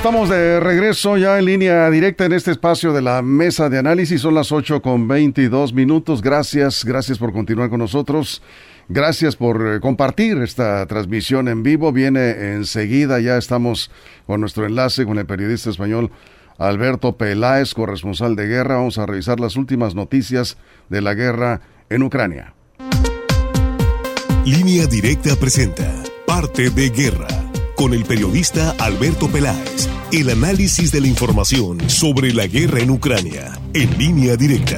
Estamos de regreso ya en línea directa en este espacio de la mesa de análisis. Son las 8 con 22 minutos. Gracias, gracias por continuar con nosotros. Gracias por eh, compartir esta transmisión en vivo. Viene enseguida, ya estamos con nuestro enlace con el periodista español Alberto Peláez, corresponsal de guerra. Vamos a revisar las últimas noticias de la guerra en Ucrania. Línea directa presenta Parte de Guerra con el periodista Alberto Peláez. El análisis de la información sobre la guerra en Ucrania, en línea directa.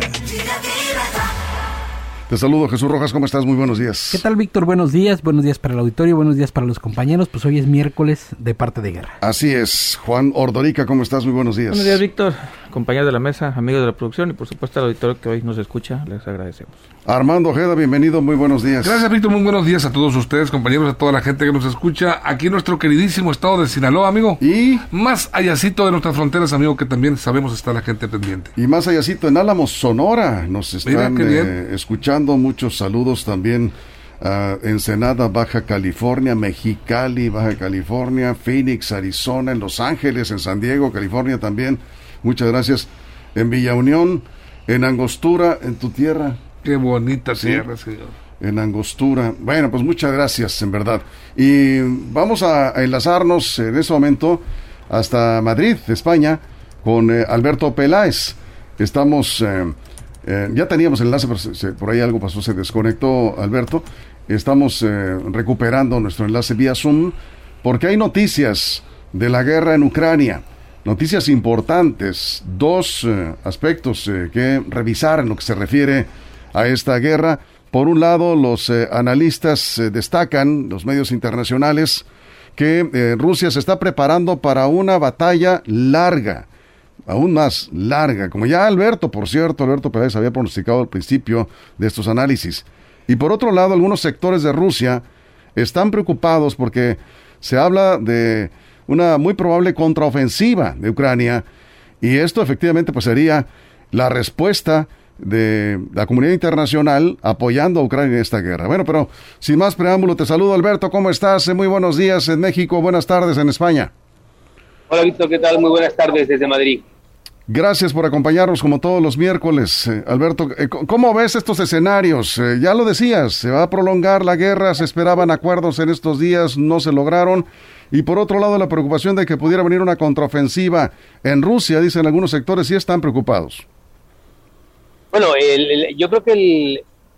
Te saludo Jesús Rojas, ¿cómo estás? Muy buenos días. ¿Qué tal Víctor? Buenos días, buenos días para el auditorio, buenos días para los compañeros. Pues hoy es miércoles de parte de guerra. Así es. Juan Ordorica, ¿cómo estás? Muy buenos días. Buenos días Víctor, compañeros de la mesa, amigos de la producción y por supuesto al auditorio que hoy nos escucha, les agradecemos. Armando Ojeda, bienvenido, muy buenos días. Gracias, Víctor, muy buenos días a todos ustedes, compañeros, a toda la gente que nos escucha aquí en nuestro queridísimo estado de Sinaloa, amigo. Y más allácito de nuestras fronteras, amigo, que también sabemos está la gente pendiente. Y más allácito en Álamos, Sonora, nos están eh, escuchando, muchos saludos también a Ensenada, Baja California, Mexicali, Baja California, Phoenix, Arizona, en Los Ángeles, en San Diego, California también. Muchas gracias. En Villa Unión, en Angostura, en tu tierra, Qué bonita tierra, señor. En Angostura. Bueno, pues muchas gracias, en verdad. Y vamos a, enlazarnos en este momento hasta Madrid, España, con eh, Alberto Peláez. Estamos, eh, eh, ya teníamos el enlace, pero por ahí algo pasó, se desconectó Alberto. Estamos recuperando nuestro enlace vía Zoom porque hay noticias de la guerra en Ucrania. Noticias importantes, dos aspectos que revisar en lo que se refiere a esta guerra. Por un lado, los eh, analistas eh, destacan, los medios internacionales, que eh, Rusia se está preparando para una batalla larga, aún más larga, como ya Alberto, por cierto, Alberto Pérez había pronosticado al principio de estos análisis. Y por otro lado, algunos sectores de Rusia están preocupados porque se habla de una muy probable contraofensiva de Ucrania y esto efectivamente pues sería la respuesta de la comunidad internacional apoyando a Ucrania en esta guerra. Bueno, pero sin más preámbulo, te saludo Alberto, ¿cómo estás? Muy buenos días en México, buenas tardes en España. Hola Víctor, ¿qué tal? Muy buenas tardes desde Madrid. Gracias por acompañarnos como todos los miércoles. Eh, Alberto, eh, ¿cómo ves estos escenarios? Eh, ya lo decías, se va a prolongar la guerra, se esperaban acuerdos en estos días, no se lograron. Y por otro lado, la preocupación de que pudiera venir una contraofensiva en Rusia, dicen algunos sectores, sí están preocupados. Bueno, yo creo que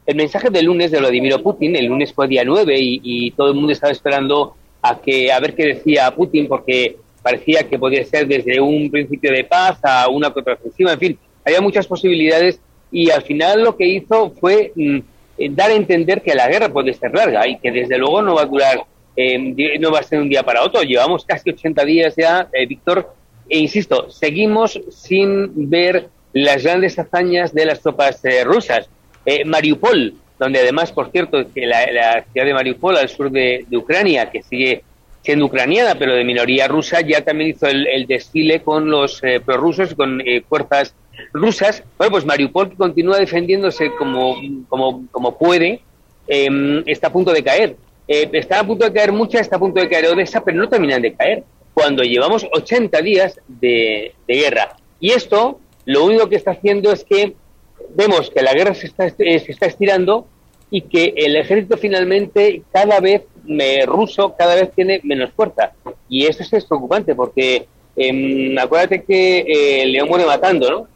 el, mensaje del lunes de Vladimir Putin, el lunes fue día 9 y, todo el mundo estaba esperando a que a ver qué decía Putin porque parecía que podía ser desde un principio de paz a una contraofensiva, en fin, había muchas posibilidades y al final lo que hizo fue mm, eh, dar a entender que la guerra puede ser larga y que desde luego no va a durar, eh, no va a ser un día para otro. Llevamos casi 80 días ya, eh, Víctor, e insisto, seguimos sin ver las grandes hazañas de las tropas eh, rusas. Eh, Mariupol, donde además, por cierto, que la, ciudad de Mariupol, al sur de, Ucrania, que sigue siendo ucraniana, pero de minoría rusa, ya también hizo el, desfile con los eh, prorrusos, con fuerzas rusas. Bueno, pues Mariupol continúa defendiéndose como, como, como puede, em, está a punto de caer. está a punto de caer mucha, está a punto de caer Odessa, pero no terminan de caer, cuando llevamos 80 días de, de guerra. Y esto lo único que está haciendo es que vemos que la guerra se está, eh, se está estirando y que el ejército finalmente cada vez me, ruso cada vez tiene menos fuerza. Y eso es preocupante porque eh, acuérdate que eh, León muere matando, ¿no?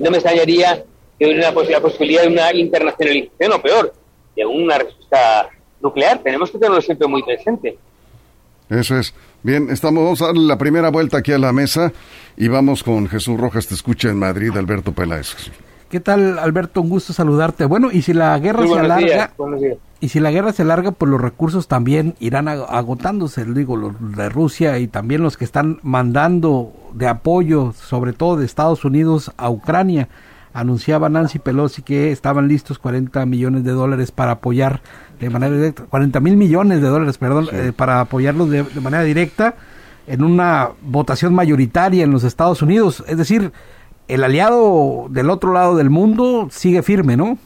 No me extrañaría que hubiera una posibilidad de una internacionalización o peor, de una respuesta nuclear. Tenemos que tenerlo siempre muy presente. Eso es. Bien, estamos, vamos a dar la primera vuelta aquí a la mesa y vamos con Jesús Rojas, te escucha en Madrid, Alberto Peláez. ¿Qué tal, Alberto? Un gusto saludarte. Bueno, y si la guerra se alarga, y si la guerra se alarga, pues los recursos también irán agotándose, digo, los de Rusia y también los que están mandando de apoyo, sobre todo de Estados Unidos a Ucrania. Anunciaba Nancy Pelosi que estaban listos 40 millones de dólares para apoyar de manera directa, 40 mil millones de dólares, perdón, eh, para apoyarlos de manera directa en una votación mayoritaria en los Estados Unidos. Es decir, el aliado del otro lado del mundo sigue firme, ¿no?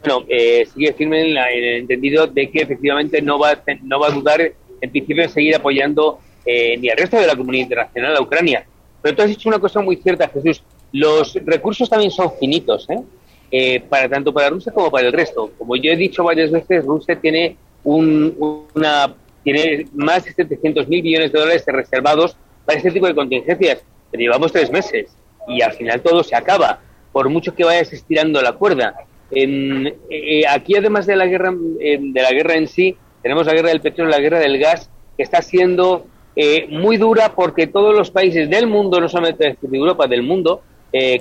Bueno, eh, sigue firme en, el entendido de que efectivamente no va, no va a dudar en principio en seguir apoyando eh, ni al resto de la comunidad internacional a Ucrania. Pero tú has dicho una cosa muy cierta, Jesús. Los recursos también son finitos, ¿eh? eh para tanto para Rusia como para el resto. Como yo he dicho varias veces, Rusia tiene un, una tiene más de 700 mil millones de dólares reservados para este tipo de contingencias llevamos tres meses y al final todo se acaba, por mucho que vayas estirando la cuerda. Eh, eh, aquí, además de la guerra de la guerra en sí, tenemos la guerra del petróleo, la guerra del gas, que está siendo eh, muy dura porque todos los países del mundo, no solamente de Europa, del mundo,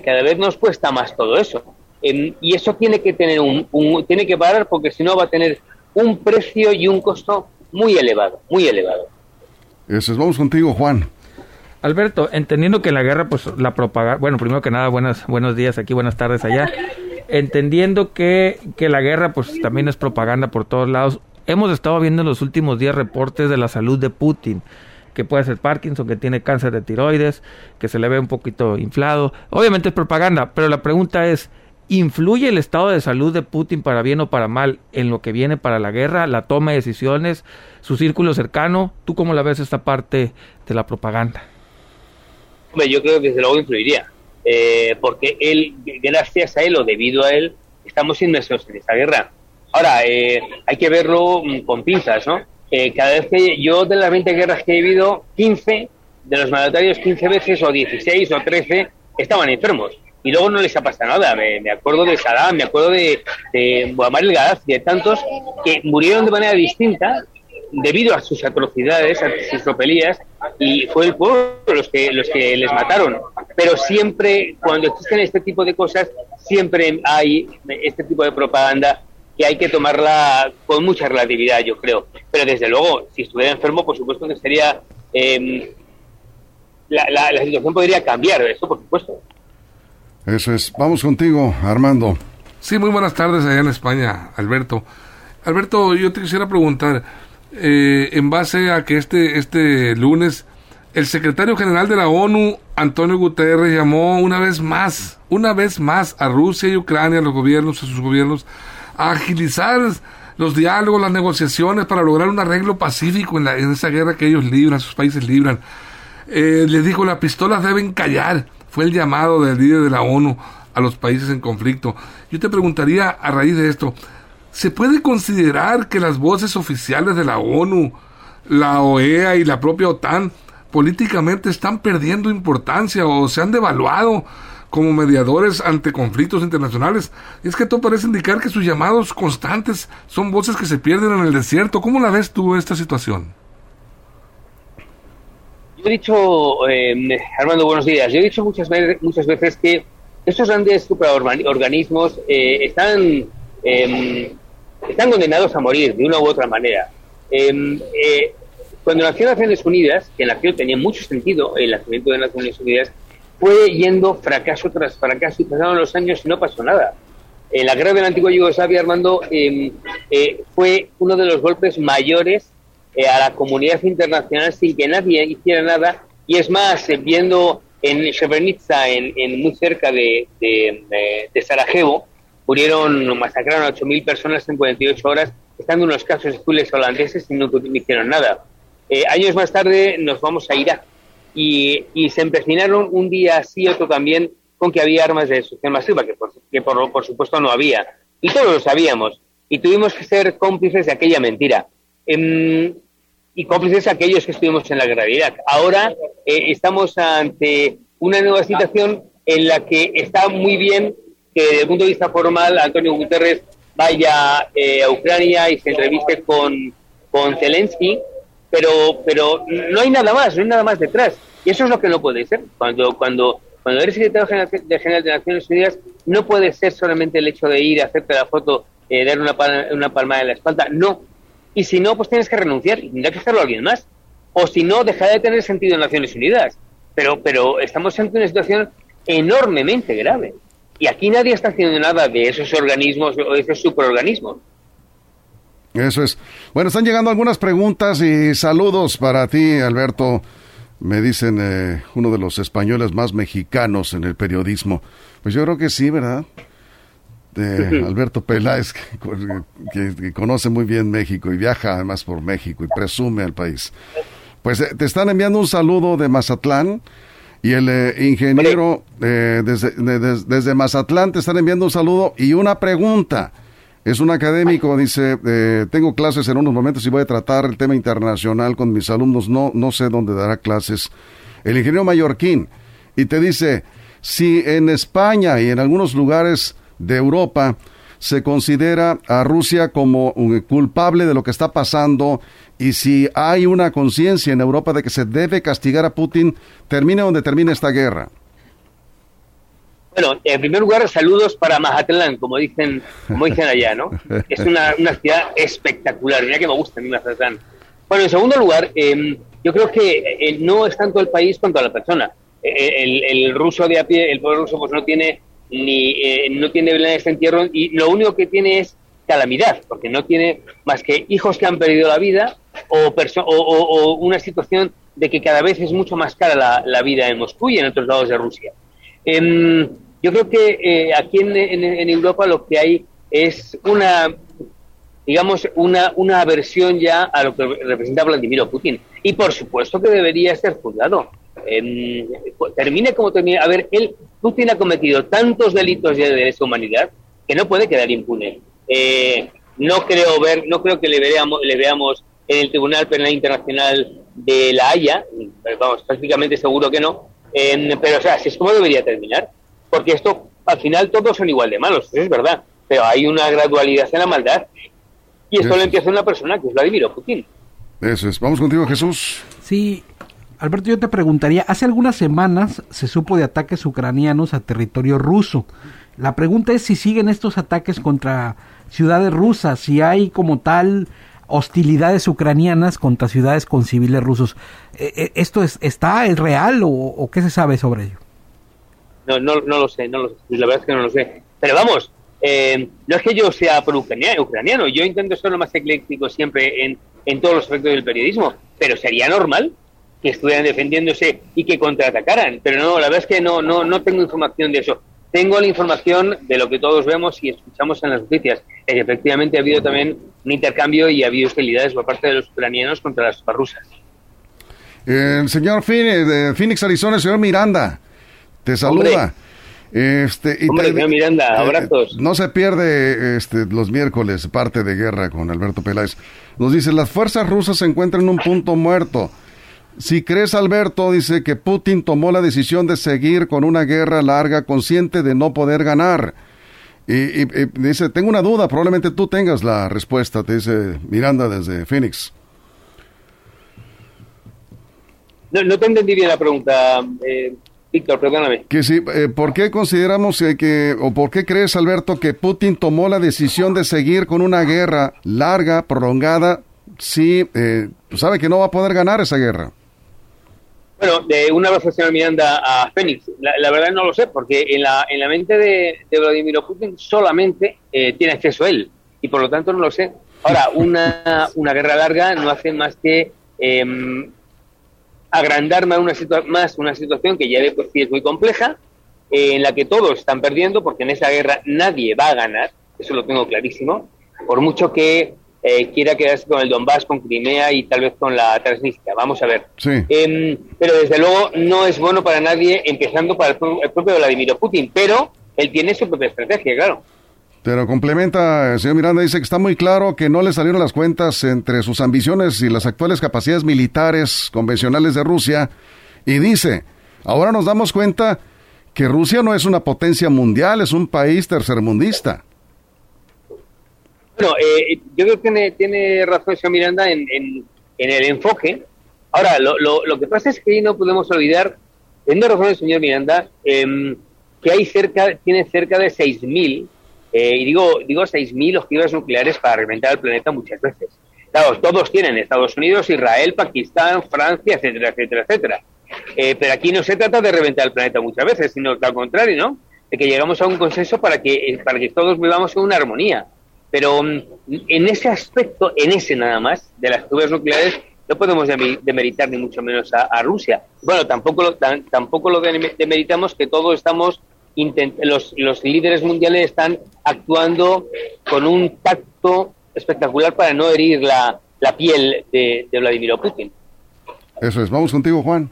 cada vez nos cuesta más todo eso. y eso tiene que tener un, tiene que parar porque si no va a tener un precio y un costo muy elevado, muy elevado. Eso es, vamos contigo, Juan. Alberto, entendiendo que la guerra, pues la propaganda, bueno, primero que nada, buenas, buenos días aquí, buenas tardes allá. Entendiendo que, que la guerra, pues también es propaganda por todos lados. Hemos estado viendo en los últimos días reportes de la salud de Putin, que puede ser Parkinson, que tiene cáncer de tiroides, que se le ve un poquito inflado. Obviamente es propaganda, pero la pregunta es, ¿influye el estado de salud de Putin para bien o para mal en lo que viene para la guerra, la toma de decisiones, su círculo cercano? ¿Tú cómo la ves esta parte de la propaganda? Yo creo que desde luego influiría, eh, porque él, gracias a él o debido a él, estamos inmersos en esta guerra. Ahora, eh, hay que verlo mm, con pinzas, ¿no? Eh, cada vez que yo de las 20 guerras que he vivido, 15 de los mandatarios, 15 veces o 16 o 13 estaban enfermos y luego no les ha pasado nada. Me, acuerdo de Saddam, me acuerdo de, de Muammar el Gaddafi, de tantos que murieron de manera distinta debido a sus atrocidades, a sus tropelías, y fue el pueblo los que, los que les mataron. Pero siempre, cuando existen este tipo de cosas, siempre hay este tipo de propaganda que hay que tomarla con mucha relatividad, yo creo. Pero desde luego, si estuviera enfermo, por supuesto que sería... Em, la, la, situación podría cambiar, eso por supuesto. Eso es. Vamos contigo, Armando. Sí, muy buenas tardes allá en España, Alberto. Alberto, yo te quisiera preguntar, eh, en base a que este, este lunes el secretario general de la ONU, Antonio Guterres, llamó una vez más, una vez más a Rusia y Ucrania, a los gobiernos, a sus gobiernos, a agilizar los diálogos, las negociaciones para lograr un arreglo pacífico en, la, esa guerra que ellos libran, sus países libran. Eh, les dijo, las pistolas deben callar. Fue el llamado del líder de la ONU a los países en conflicto. Yo te preguntaría a raíz de esto, ¿Se puede considerar que las voces oficiales de la ONU, la OEA y la propia OTAN políticamente están perdiendo importancia o se han devaluado como mediadores ante conflictos internacionales? Es que todo parece indicar que sus llamados constantes son voces que se pierden en el desierto. ¿Cómo la ves tú esta situación? Yo he dicho, eh, Armando, buenos días. Yo he dicho muchas veces, muchas veces que estos grandes supraorganismos eh, están eh, están condenados a morir de una u otra manera. Em, eh, cuando nació Naciones Unidas, que nació tenía mucho sentido el nacimiento de Naciones Unidas, fue yendo fracaso tras fracaso y pasaron los años y no pasó nada. En la guerra de la antigua Yugoslavia, Armando, em, eh, fue uno de los golpes mayores eh, a la comunidad internacional sin que nadie hiciera nada. Y es más, viendo en Srebrenica, en, muy cerca de, de Sarajevo, murieron, masacraron a 8.000 personas en 48 horas, estando unos casos azules holandeses y no, hicieron nada. Eh, años más tarde nos vamos a Irak y, y se empecinaron un día así, otro también, con que había armas de destrucción masiva, que por, que por, por supuesto no había. Y todos lo sabíamos. Y tuvimos que ser cómplices de aquella mentira. Em, y cómplices aquellos que estuvimos en la guerra de Irak. Ahora eh, estamos ante una nueva situación en la que está muy bien que desde el punto de vista formal Antonio Guterres vaya eh, a Ucrania y se entreviste con, con Zelensky, pero, pero no hay nada más, no hay nada más detrás. Y eso es lo que no puede ser. Cuando, cuando Cuando eres secretario general de Naciones Unidas, no puede ser solamente el hecho de ir, hacerte la foto, eh, dar una, una palmada en la espalda. No. Y si no, pues tienes que renunciar y tendrá que hacerlo alguien más. O si no, deja de tener sentido en Naciones Unidas. Pero, pero estamos ante una situación enormemente grave. Y aquí nadie está haciendo nada de esos organismos o de esos superorganismos. Eso es. Bueno, están llegando algunas preguntas y saludos para ti, Alberto. Me dicen eh, uno de los españoles más mexicanos en el periodismo. Pues yo creo que sí, ¿verdad? De Alberto Peláez, que, conoce muy bien México y viaja además por México y presume al país. Pues eh, te están enviando un saludo de Mazatlán y el eh, ingeniero desde, desde Mazatlán te están enviando un saludo y una pregunta. Es un académico, dice, eh, tengo clases en unos momentos y voy a tratar el tema internacional con mis alumnos, no, no sé dónde dará clases. El ingeniero mallorquín, y te dice, si en España y en algunos lugares de Europa se considera a Rusia como un culpable de lo que está pasando y si hay una conciencia en Europa de que se debe castigar a Putin, termine donde termine esta guerra. Bueno, en primer lugar, saludos para Mazatlán, como dicen, como dicen allá, ¿no? Es una, una ciudad espectacular, mira que me gusta a mí Mazatlán. Bueno, en segundo lugar, em, yo creo que eh, no es tanto el país cuanto la persona. Eh, eh, el, ruso de a pie, el pueblo ruso, pues no tiene ni no tiene en este entierro y lo único que tiene es calamidad, porque no tiene más que hijos que han perdido la vida o, o, una situación de que cada vez es mucho más cara la, vida en Moscú y en otros lados de Rusia. Eh, yo creo que eh, aquí en, Europa lo que hay es una, digamos, una, una aversión ya a lo que representa Vladimir Putin. Y por supuesto que debería ser juzgado. Em, termine como termine. A ver, él, Putin ha cometido tantos delitos de lesa humanidad que no puede quedar impune. Eh, no creo ver, no creo que le veamos en el Tribunal Penal Internacional de La Haya, vamos, prácticamente seguro que no, em, pero o sea, si es como debería terminar porque esto al final todos son igual de malos, es verdad, pero hay una gradualidad en la maldad y esto lo empieza una persona que es Vladimir Putin. Eso es. Vamos contigo, Jesús. Sí, Alberto, yo te preguntaría, hace algunas semanas se supo de ataques ucranianos a territorio ruso. La pregunta es si siguen estos ataques contra ciudades rusas, si hay como tal hostilidades ucranianas contra ciudades con civiles rusos. Eh, eh, ¿Esto es, está, es real o qué se sabe sobre ello? No, no, no lo sé, no lo sé. La verdad es que no lo sé. Pero vamos, eh, no es que yo sea pro ucraniano, yo intento ser lo más ecléctico siempre en, en todos los aspectos del periodismo, pero sería normal que estuvieran defendiéndose y que contraatacaran. Pero no, la verdad es que no, no, no tengo información de eso. Tengo la información de lo que todos vemos y escuchamos en las noticias. que efectivamente ha habido también un intercambio y ha habido hostilidades por parte de los ucranianos contra las rusas. El señor Phoenix, de Phoenix, Arizona, el señor Miranda, te saluda. Este, y Miranda, eh, abrazos. no se pierde este, los miércoles parte de guerra con Alberto Peláez. Nos dice, las fuerzas rusas se encuentran en un punto muerto. Si crees, Alberto, dice que Putin tomó la decisión de seguir con una guerra larga consciente de no poder ganar. Y, dice, tengo una duda, probablemente tú tengas la respuesta, te dice Miranda desde Phoenix. No, no te entendí bien la pregunta. Eh, Víctor, perdóname. Que sí, eh, ¿por qué consideramos que, o por qué crees, Alberto, que Putin tomó la decisión de seguir con una guerra larga, prolongada, si eh, sabe que no va a poder ganar esa guerra? Bueno, de una reflexión Miranda a Fénix, la, verdad no lo sé, porque en la, en la mente de, Vladimir Putin solamente eh, tiene acceso él, y por lo tanto no lo sé. Ahora, una, una guerra larga no hace más que em, agrandar más una, más una situación que ya de por sí es muy compleja, eh, en la que todos están perdiendo, porque en esa guerra nadie va a ganar, eso lo tengo clarísimo, por mucho que eh, quiera quedarse con el Donbass, con Crimea y tal vez con la Transnistria. Vamos a ver. Em, pero desde luego no es bueno para nadie, empezando para el propio Vladimir Putin, pero él tiene su propia estrategia, claro. Pero complementa, el señor Miranda dice que está muy claro que no le salieron las cuentas entre sus ambiciones y las actuales capacidades militares convencionales de Rusia. Y dice, ahora nos damos cuenta que Rusia no es una potencia mundial, es un país tercermundista. Bueno, eh, yo creo que tiene, tiene razón señor Miranda en, en, el enfoque. Ahora, lo, lo, que pasa es que no podemos olvidar tiene razón el señor Miranda, em, que hay cerca, tiene cerca de 6.000, eh, y digo, digo 6.000 ojivas nucleares para reventar el planeta muchas veces. Claro, todos tienen, Estados Unidos, Israel, Pakistán, Francia, etcétera, etcétera, etcétera. Eh, pero aquí no se trata de reventar el planeta muchas veces, sino al contrario, ¿no? De que llegamos a un consenso para que, eh, para que todos vivamos en una armonía. Pero mm, en ese aspecto, en ese nada más, de las ojivas nucleares, no podemos demeritar ni mucho menos a, Rusia. Bueno, tampoco lo, tampoco lo demeritamos que todos estamos, los, los líderes mundiales están actuando con un tacto espectacular para no herir la, la piel de, de Vladimir Putin. Eso es, vamos contigo Juan.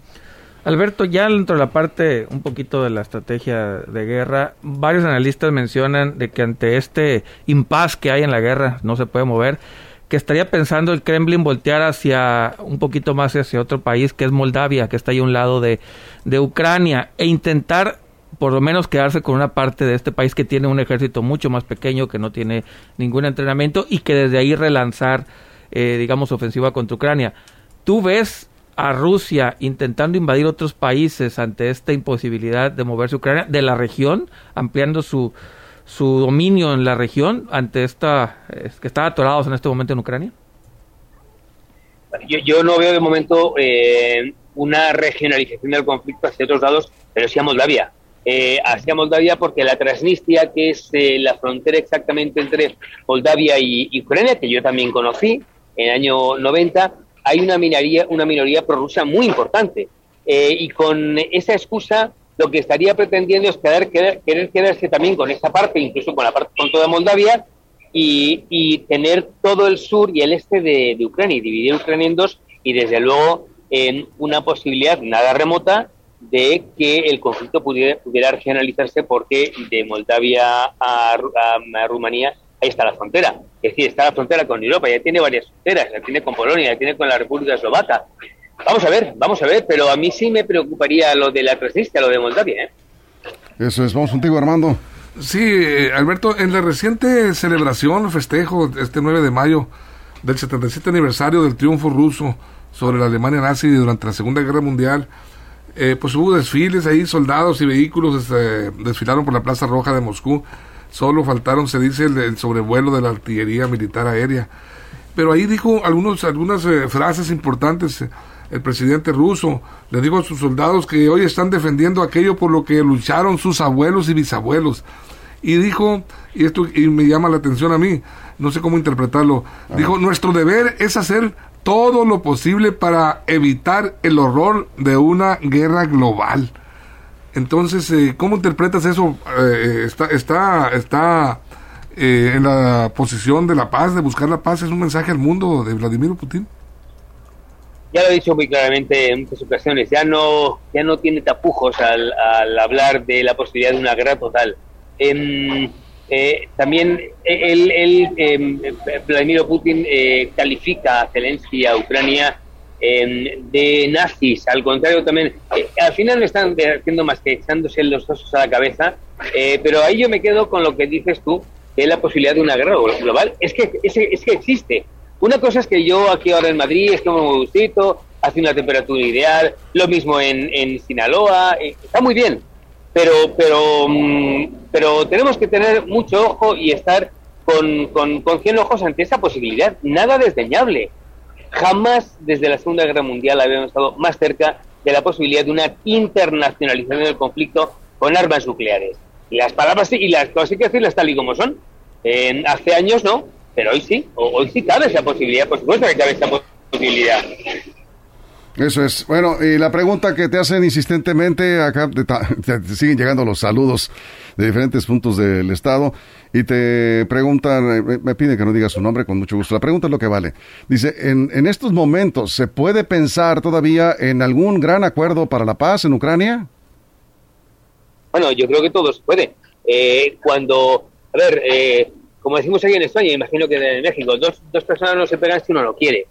Alberto, ya dentro de la parte un poquito de la estrategia de guerra, varios analistas mencionan de que ante este impas que hay en la guerra, no se puede mover, que estaría pensando el Kremlin voltear hacia un poquito más hacia otro país que es Moldavia, que está ahí a un lado de, de Ucrania, e intentar por lo menos quedarse con una parte de este país que tiene un ejército mucho más pequeño, que no tiene ningún entrenamiento y que desde ahí relanzar, eh, digamos, ofensiva contra Ucrania. ¿Tú ves a Rusia intentando invadir otros países ante esta imposibilidad de moverse Ucrania de la región, ampliando su, su dominio en la región ante esta que está atorados en este momento en Ucrania? Yo, yo no veo de momento eh, una regionalización del conflicto hacia otros lados, pero sí a Moldavia. Eh, hacia Moldavia porque la Transnistria, que es eh, la frontera exactamente entre Moldavia y, Ucrania, que yo también conocí en el año 90, hay una minoría, una minoría prorrusa muy importante. y con esa excusa lo que estaría pretendiendo es querer, querer, quedarse también con esa parte, incluso con la parte con toda Moldavia, y, tener todo el sur y el este de, Ucrania, y dividir Ucrania en dos, y desde luego en una posibilidad nada remota de que el conflicto pudiera, pudiera regionalizarse porque de Moldavia a, a, Rumanía ahí está la frontera. Es decir, está la frontera con Europa, ya tiene varias fronteras, ya tiene con Polonia, ya tiene con la República Eslovaca. Vamos a ver, vamos a ver, pero a mí sí me preocuparía lo de la Transnistria, lo de Moldavia. ¿eh? Eso es, vamos contigo, Armando. Sí, Alberto, en la reciente celebración, festejo, este 9 de mayo, del 77 aniversario del triunfo ruso sobre la Alemania nazi durante la Segunda Guerra Mundial, eh, pues hubo desfiles ahí, soldados y vehículos este, desfilaron por la Plaza Roja de Moscú. Solo faltaron, se dice, el, sobrevuelo de la artillería militar aérea. Pero ahí dijo algunos, algunas frases importantes el presidente ruso. Le digo a sus soldados que hoy están defendiendo aquello por lo que lucharon sus abuelos y bisabuelos. Y dijo, y esto y me llama la atención a mí, no sé cómo interpretarlo, dijo, nuestro deber es hacer todo lo posible para evitar el horror de una guerra global. Entonces, eh, ¿cómo interpretas eso? Eh, está está, está eh, en la posición de la paz, de buscar la paz. ¿Es un mensaje al mundo de Vladimir Putin? ya lo he dicho muy claramente en muchas ocasiones, ya no, ya no tiene tapujos al, al hablar de la posibilidad de una guerra total. Em, eh, también él, él em, Vladimir Putin eh, califica a Zelensky, a Ucrania, em, de nazis. Al contrario, también, eh, al final no están haciendo más que echándose los osos a la cabeza, pero ahí yo me quedo con lo que dices tú, que es la posibilidad de una guerra global. Es que, es, es que existe. Una cosa es que yo aquí ahora en Madrid estamos muy gustito, hace una temperatura ideal, lo mismo en, en Sinaloa, eh, está muy bien, pero, pero, mm, pero tenemos que tener mucho ojo y estar con, con, con 100 ojos ante esa posibilidad, nada desdeñable. Jamás desde la Segunda Guerra Mundial habíamos estado más cerca de la posibilidad de una internacionalización del conflicto con armas nucleares. Y las palabras y las cosas hay que decirlas tal y como son. hace años no, pero hoy sí, hoy sí cabe esa posibilidad, por supuesto que cabe esa posibilidad. Eso es. Bueno, y la pregunta que te hacen insistentemente, acá te, siguen llegando los saludos de diferentes puntos del estado y te preguntan, eh, me piden que no diga su nombre con mucho gusto. La pregunta es lo que vale. Dice, en, en estos momentos, ¿se puede pensar todavía en algún gran acuerdo para la paz en Ucrania? Bueno, yo creo que todo se puede. Eh, cuando, a ver, eh, como decimos aquí en España, imagino que en México, dos, dos personas no se pegan si uno no quiere.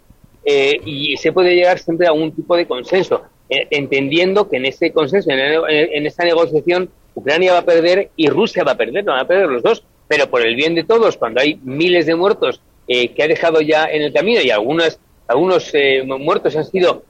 Eh, y se puede llegar siempre a un tipo de consenso, eh, entendiendo que en ese consenso, en, esa negociación, Ucrania va a perder y Rusia va a perder, van a perder los dos, pero por el bien de todos, cuando hay miles de muertos eh, que ha dejado ya en el camino y algunos, algunos muertos han sido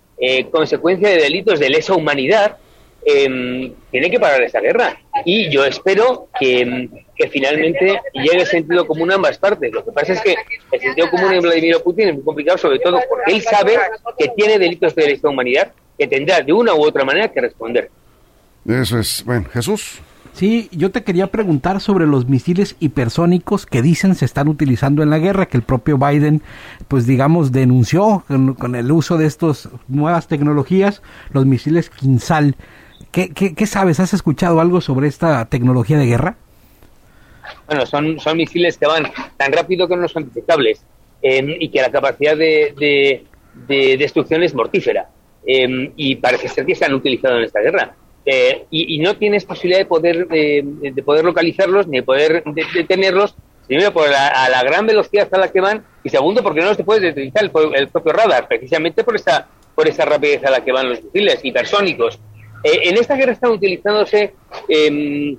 consecuencia de delitos de lesa humanidad, eh, tiene que parar esa guerra. Y yo espero que, que, finalmente llegue el sentido común a ambas partes. Lo que pasa es que el sentido común en Vladimir Putin es muy complicado, sobre todo porque él sabe que tiene delitos de lesa humanidad que tendrá de una u otra manera que responder. Eso es, bueno, Jesús. Sí, yo te quería preguntar sobre los misiles hipersónicos que dicen se están utilizando en la guerra, que el propio Biden, pues digamos, denunció con, el uso de estas nuevas tecnologías, los misiles Kinsal. ¿Qué, sabes? ¿Has escuchado algo sobre esta tecnología de guerra? Bueno, son, son misiles que van tan rápido que no son detectables eh, y que la capacidad de, de, destrucción es mortífera. Eh, y parece ser que se han utilizado en esta guerra. Eh, y, no tienes posibilidad de poder, de poder localizarlos ni de poder detenerlos, primero por la, a la gran velocidad a la que van y segundo porque no se puede utilizar el, propio radar, precisamente por esa, por esa rapidez a la que van los misiles hipersónicos. Eh, en esta guerra están utilizándose em,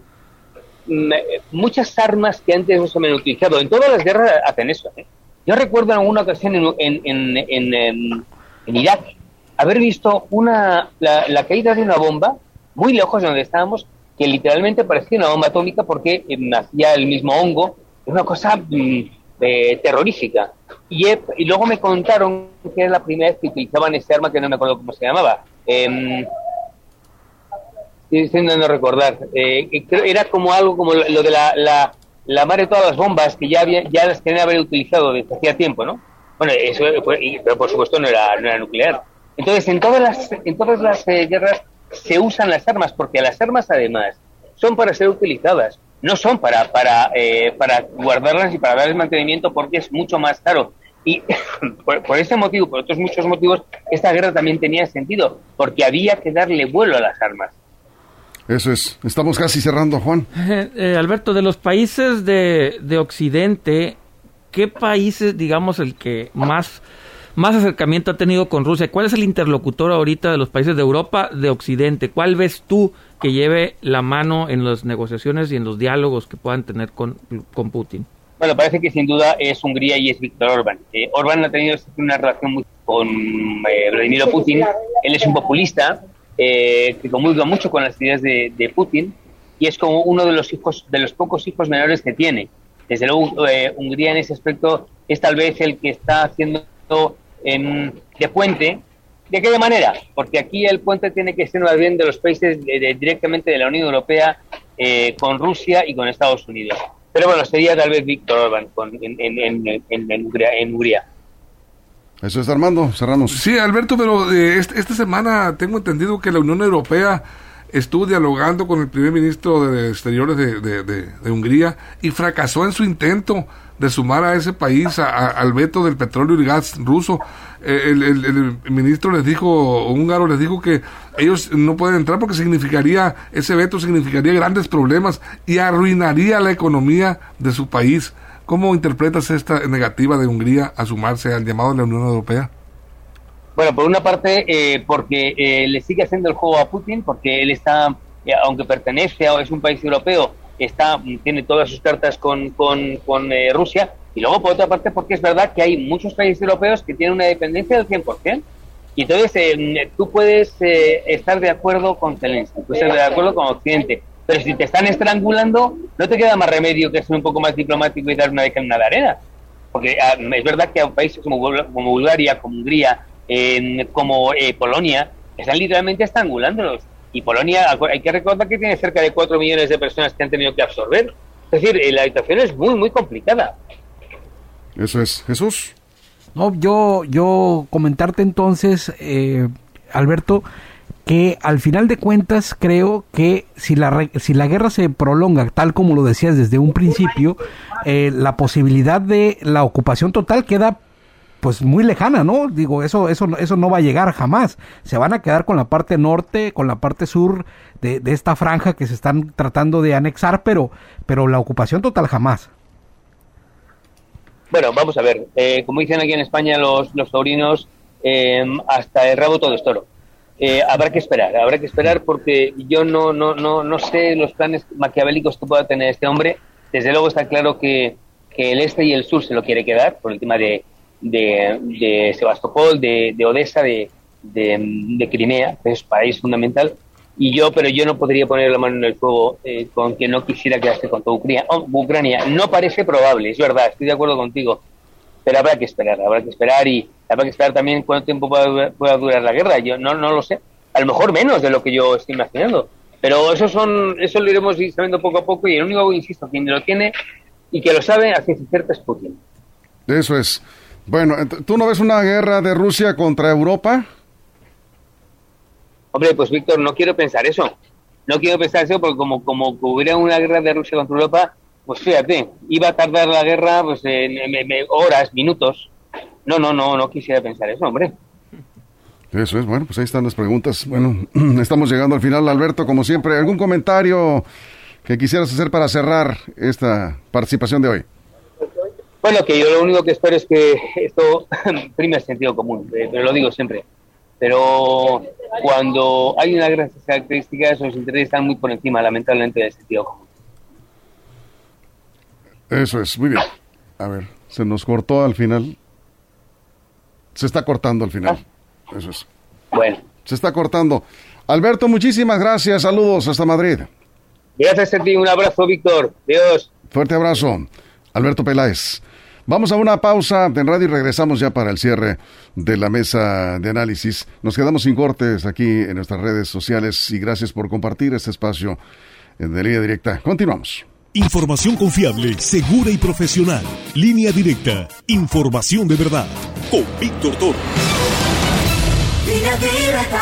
muchas armas que antes no se habían utilizado. En todas las guerras hacen eso. ¿eh? Yo recuerdo en alguna ocasión en, en, en, en Irak haber visto una, la, la caída de una bomba muy lejos de donde estábamos, que literalmente parecía una bomba atómica porque nacía eh, el mismo hongo, es una cosa mm, eh, terrorífica. Y, y, luego me contaron que era la primera vez que utilizaban ese arma que no me acuerdo cómo se llamaba. Eh, estoy intentando recordar. Eh, era como algo como lo de la, la, la madre de todas las bombas que ya, había, ya las tenían haber utilizado desde hacía tiempo, ¿no? Bueno, eso, pero por supuesto no era, no era nuclear. Entonces, en todas las, en todas las guerras se usan las armas, porque las armas además son para ser utilizadas, no son para, para, eh, para guardarlas y para darles mantenimiento porque es mucho más caro. Y por, ese motivo, por otros muchos motivos, esta guerra también tenía sentido, porque había que darle vuelo a las armas. Eso es. Estamos casi cerrando, Juan. Eh, Alberto, de los países de, de Occidente, ¿qué países, digamos, el que más más acercamiento ha tenido con Rusia? ¿Cuál es el interlocutor ahorita de los países de Europa, de Occidente? ¿Cuál ves tú que lleve la mano en las negociaciones y en los diálogos que puedan tener con, con Putin? Bueno, parece que sin duda es Hungría y es Víctor Orbán. Eh, Orbán ha tenido una relación muy con eh, Vladimir Putin. Él es un populista eh, que comulga mucho con las ideas de, Putin y es como uno de los hijos, de los pocos hijos menores que tiene. Desde luego, eh, Hungría en ese aspecto es tal vez el que está haciendo de puente. ¿De qué manera? Porque aquí el puente tiene que ser más bien de los países directamente de la Unión Europea eh, con Rusia y con Estados Unidos. Pero bueno, sería tal vez Víctor Orban en, en, en, Hungría. Eso es Armando, cerramos. Sí, Alberto, pero eh, esta semana tengo entendido que la Unión Europea estuvo dialogando con el primer ministro de Exteriores de, Hungría y fracasó en su intento de sumar a ese país al veto del petróleo y gas ruso. Eh, el, ministro les dijo, húngaro les dijo que ellos no pueden entrar porque significaría, ese veto significaría grandes problemas y arruinaría la economía de su país. ¿Cómo interpretas esta negativa de Hungría a sumarse al llamado de la Unión Europea? Bueno, por una parte, eh, porque eh, le sigue haciendo el juego a Putin, porque él está, eh, aunque pertenece a es un país europeo, está tiene todas sus cartas con, con, con Rusia. Y luego, por otra parte, porque es verdad que hay muchos países europeos que tienen una dependencia del 100%. Y entonces tú puedes estar de acuerdo con Zelensky, puedes estar de acuerdo con Occidente, pero si te están estrangulando, no te queda más remedio que ser un poco más diplomático y dar una en de arena. Porque ah, es verdad que a países como, como Bulgaria, como Hungría, como eh, Polonia, están literalmente estrangulándolos. Y Polonia, hay que recordar que tiene cerca de 4 millones de personas que han tenido que absorber. Es decir, eh, la situación es muy, muy complicada. Eso es. Jesús. No, yo, yo comentarte entonces, eh, Alberto, que al final de cuentas creo que si la, si la guerra se prolonga tal como lo decías desde un principio, la posibilidad de la ocupación total queda pues muy lejana, ¿no? Digo, eso, eso, eso no va a llegar jamás. Se van a quedar con la parte norte, con la parte sur de, esta franja que se están tratando de anexar, pero, pero la ocupación total jamás. Bueno, vamos a ver. Eh, como dicen aquí en España los, los taurinos, em, hasta el rabo todo es toro. Eh, habrá que esperar, habrá que esperar porque yo no, no, no, no sé los planes maquiavélicos que pueda tener este hombre. Desde luego está claro que, que el este y el sur se lo quiere quedar por el tema de, de, Sebastopol, de, de Odessa, de, de, Crimea, que es país fundamental. y yo, pero yo no podría poner la mano en el fuego eh, con que no quisiera quedarse con toda Ucrania. Oh, Ucrania. No parece probable, es verdad, estoy de acuerdo contigo, pero habrá que esperar, habrá que esperar y habrá que esperar también cuánto tiempo pueda, durar la guerra. Yo no, no lo sé, a lo mejor menos de lo que yo estoy imaginando, pero eso son, eso lo iremos sabiendo poco a poco y el único, insisto, quien lo tiene y que lo sabe a ciencia cierta es Putin. Eso es. Bueno, ¿tú no ves una guerra de Rusia contra Europa? Hombre, pues Víctor, no quiero pensar eso. No quiero pensar eso porque como, como hubiera una guerra de Rusia contra Europa, pues fíjate, iba a tardar la guerra pues en, horas, minutos. No, no, no, no quisiera pensar eso, hombre. Eso es, bueno, pues ahí están las preguntas. Bueno, estamos llegando al final, Alberto, como siempre. ¿Algún comentario que quisieras hacer para cerrar esta participación de hoy? Bueno, que yo lo único que espero es que esto prime el sentido común, eh, pero lo digo siempre pero cuando hay una gran característica, esos intereses están muy por encima, lamentablemente, del sentido común. Eso es, muy bien. A ver, se nos cortó al final. Se está cortando al final. Ah. Eso es. Bueno. Se está cortando. Alberto, muchísimas gracias. Saludos hasta Madrid. Gracias a ti. Un abrazo, Víctor. Dios. Fuerte abrazo. Alberto Peláez. Vamos a una pausa en radio y regresamos ya para el cierre de la mesa de análisis. Nos quedamos sin cortes aquí en nuestras redes sociales y gracias por compartir este espacio de línea directa. Continuamos. Información confiable, segura y profesional. Línea directa. Información de verdad. Con Víctor Toro. Línea directa.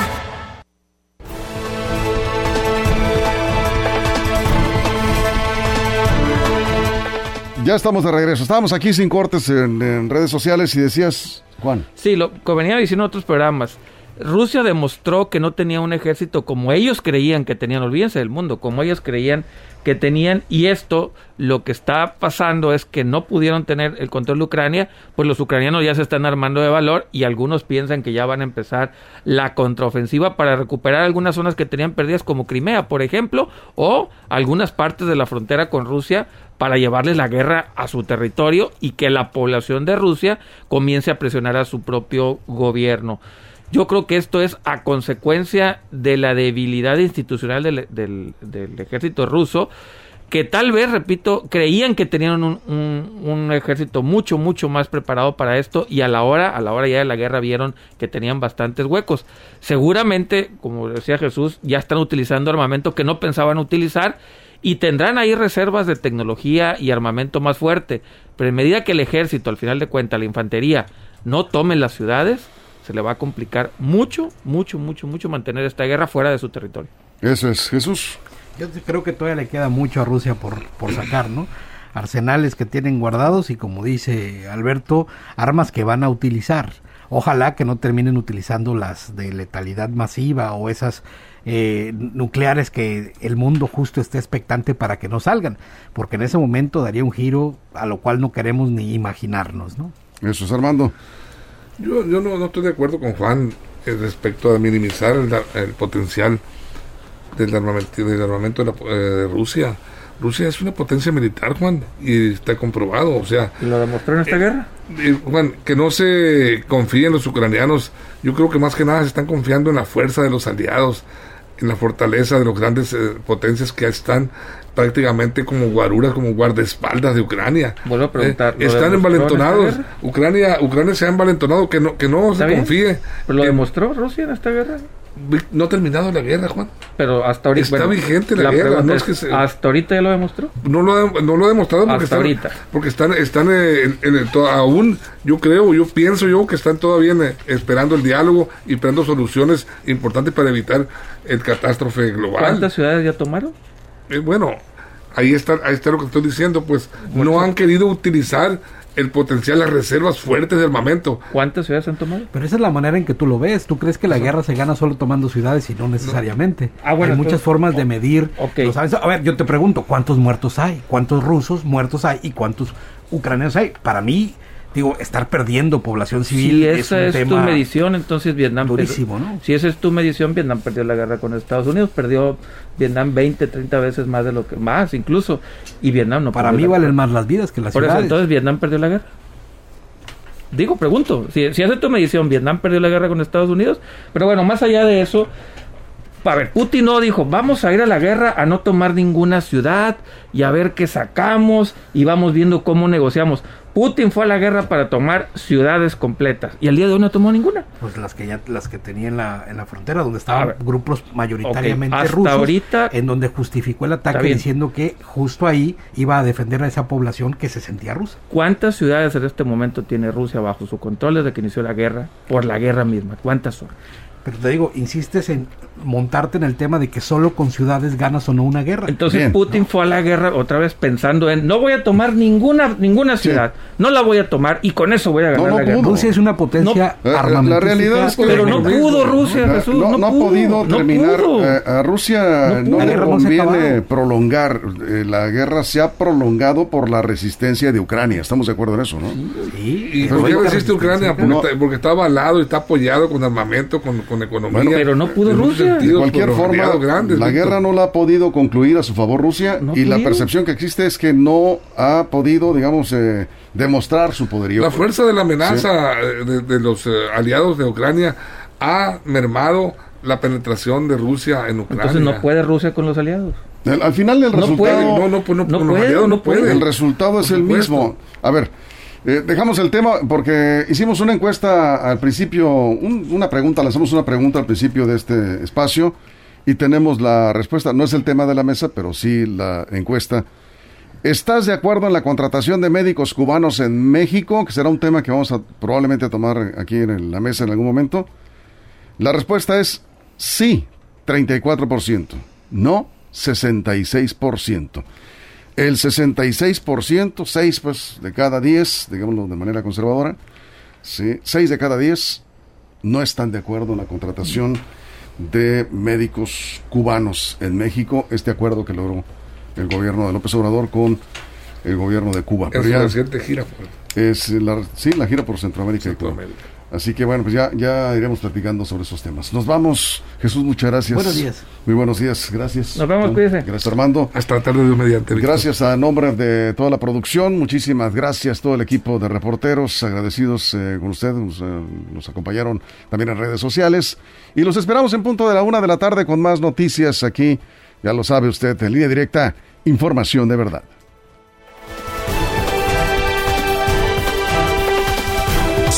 Ya estamos de regreso. Estábamos aquí sin cortes en, redes sociales y decías, Juan. Sí, lo que venía diciendo en otros programas. Rusia demostró que no tenía un ejército como ellos creían que tenían, olvídense del mundo, como ellos creían que tenían y esto lo que está pasando es que no pudieron tener el control de Ucrania, pues los ucranianos ya se están armando de valor y algunos piensan que ya van a empezar la contraofensiva para recuperar algunas zonas que tenían perdidas como Crimea, por ejemplo, o algunas partes de la frontera con Rusia para llevarles la guerra a su territorio y que la población de Rusia comience a presionar a su propio gobierno. Yo creo que esto es a consecuencia de la debilidad institucional del, ejército ruso, que tal vez, repito, creían que tenían un, ejército mucho, mucho más preparado para esto y a la hora, a la hora ya de la guerra vieron que tenían bastantes huecos. Seguramente, como decía Jesús, ya están utilizando armamento que no pensaban utilizar y tendrán ahí reservas de tecnología y armamento más fuerte. Pero en medida que el ejército, al final de cuentas, la infantería, no tome las ciudades, se le va a complicar mucho, mucho, mucho, mucho mantener esta guerra fuera de su territorio. Eso es, Jesús. Yo creo que todavía le queda mucho a Rusia por, por sacar, ¿no? Arsenales que tienen guardados y como dice Alberto, armas que van a utilizar. Ojalá que no terminen utilizando las de letalidad masiva o esas eh, nucleares que el mundo justo esté expectante para que no salgan, porque en ese momento daría un giro a lo cual no queremos ni imaginarnos, ¿no? Eso es Armando. Yo, yo no, estoy de acuerdo con Juan eh, respecto a minimizar el, potencial del armamento, del armamento de, eh, de, Rusia. Rusia es una potencia militar, Juan, y está comprobado, o sea... ¿Y lo demostró en esta eh, guerra? Juan, que no se confíen los ucranianos, yo creo que más que nada se están confiando en la fuerza de los aliados, en la fortaleza de las grandes potencias que están prácticamente como guaruras, como guardaespaldas de Ucrania. Vuelvo a preguntar. Eh, están envalentonados. Ucrania, Ucrania se ha envalentonado, que no, que no se confíe. ¿Pero lo demostró Rusia en esta guerra? No ha terminado la guerra, Juan. Pero hasta ahorita. Está vigente la, guerra. ¿Hasta ahorita ya lo demostró? No lo ha, no lo ha demostrado porque hasta están, ahorita. Porque están, están en, el, aún, yo creo, yo pienso yo que están todavía esperando el diálogo y esperando soluciones importantes para evitar el catástrofe global. ¿Cuántas ciudades ya tomaron? Eh, bueno, ahí está, ahí está lo que estoy diciendo, pues no han querido utilizar el potencial, las reservas fuertes de armamento. ¿Cuántas ciudades han tomado? Pero esa es la manera en que tú lo ves. ¿Tú crees que la guerra se gana solo tomando ciudades y no necesariamente? Ah, bueno, hay muchas formas de medir. A ver, yo te pregunto, ¿cuántos muertos hay? ¿Cuántos rusos muertos hay? ¿Y cuántos ucranianos hay? Para mí, digo, estar perdiendo población civil. Si esa es, tu medición, entonces Vietnam durísimo, ¿no? Si esa es tu medición, Vietnam perdió la guerra con Estados Unidos, perdió Vietnam 20, 30 veces más de lo que más incluso y Vietnam no. Para mí valen más las vidas que las Por eso entonces Vietnam perdió la guerra. Digo, pregunto, si, si hace tu medición, Vietnam perdió la guerra con Estados Unidos, pero bueno, más allá de eso, a ver, Putin no dijo, vamos a ir a la guerra a no tomar ninguna ciudad y a ver qué sacamos y vamos viendo cómo negociamos. Putin fue a la guerra para tomar ciudades completas y al día de hoy no tomó ninguna. Pues las que ya las que tenía en la, en la frontera donde estaban grupos mayoritariamente rusos, ahorita, en donde justificó el ataque diciendo que justo ahí iba a defender a esa población que se sentía rusa. ¿Cuántas ciudades en este momento tiene Rusia bajo su control desde que inició la guerra por la guerra misma? ¿Cuántas son? Pero te digo, insistes en montarte en el tema de que solo con ciudades ganas o no una guerra. Entonces Putin fue a la guerra otra vez pensando en no voy a tomar ninguna ninguna ciudad, no la voy a tomar y con eso voy a ganar la guerra. Rusia es una potencia no, eh, La realidad es que pero no pudo Rusia, Jesús, no, ha podido terminar. Eh, a Rusia no, le conviene prolongar. Eh, la guerra se ha prolongado por la resistencia de Ucrania. Estamos de acuerdo en eso, ¿no? Sí. ¿Y por qué resiste Ucrania? Porque, porque, está avalado y está apoyado con armamento, con, con economía. pero no pudo Rusia. De cualquier forma, la guerra no la ha podido concluir a su favor Rusia y la percepción que existe es que no ha podido, digamos, eh, demostrar su poderío. La fuerza de la amenaza eh, de, los eh, aliados de Ucrania ha mermado la penetración de Rusia en Ucrania. Entonces no puede Rusia con los aliados. al final el resultado no, no, puede, no, puede, El resultado es el mismo. A ver, eh, dejamos el tema porque hicimos una encuesta al principio, una pregunta, hacemos una pregunta al principio de este espacio y tenemos la respuesta. No es el tema de la mesa, pero sí la encuesta. ¿Estás de acuerdo en la contratación de médicos cubanos en México? Que será un tema que vamos a probablemente tomar aquí en la mesa en algún momento. La respuesta es sí, 34%. No, 66%. El 66%, 6 pues, de cada 10, digámoslo de manera conservadora, ¿sí? 6 de cada 10 no están de acuerdo en la contratación de médicos cubanos en México, este acuerdo que logró el gobierno de López Obrador con el gobierno de Cuba. Es la reciente gira. Es la, sí, la gira por Centroamérica, Centroamérica. y Cuba. Así que bueno, pues ya, ya iremos platicando sobre esos temas. Nos vamos. Jesús, muchas gracias. Buenos días. Muy buenos días, gracias. Nos vemos, cuídese. Gracias, Armando. Hasta la tarde de mediante. Gracias a nombre de toda la producción. Muchísimas gracias todo el equipo de reporteros. Agradecidos eh, con ustedes. Nos, eh, nos, acompañaron también en redes sociales. Y los esperamos en punto de la una de la tarde con más noticias aquí. Ya lo sabe usted, en línea directa, información de verdad.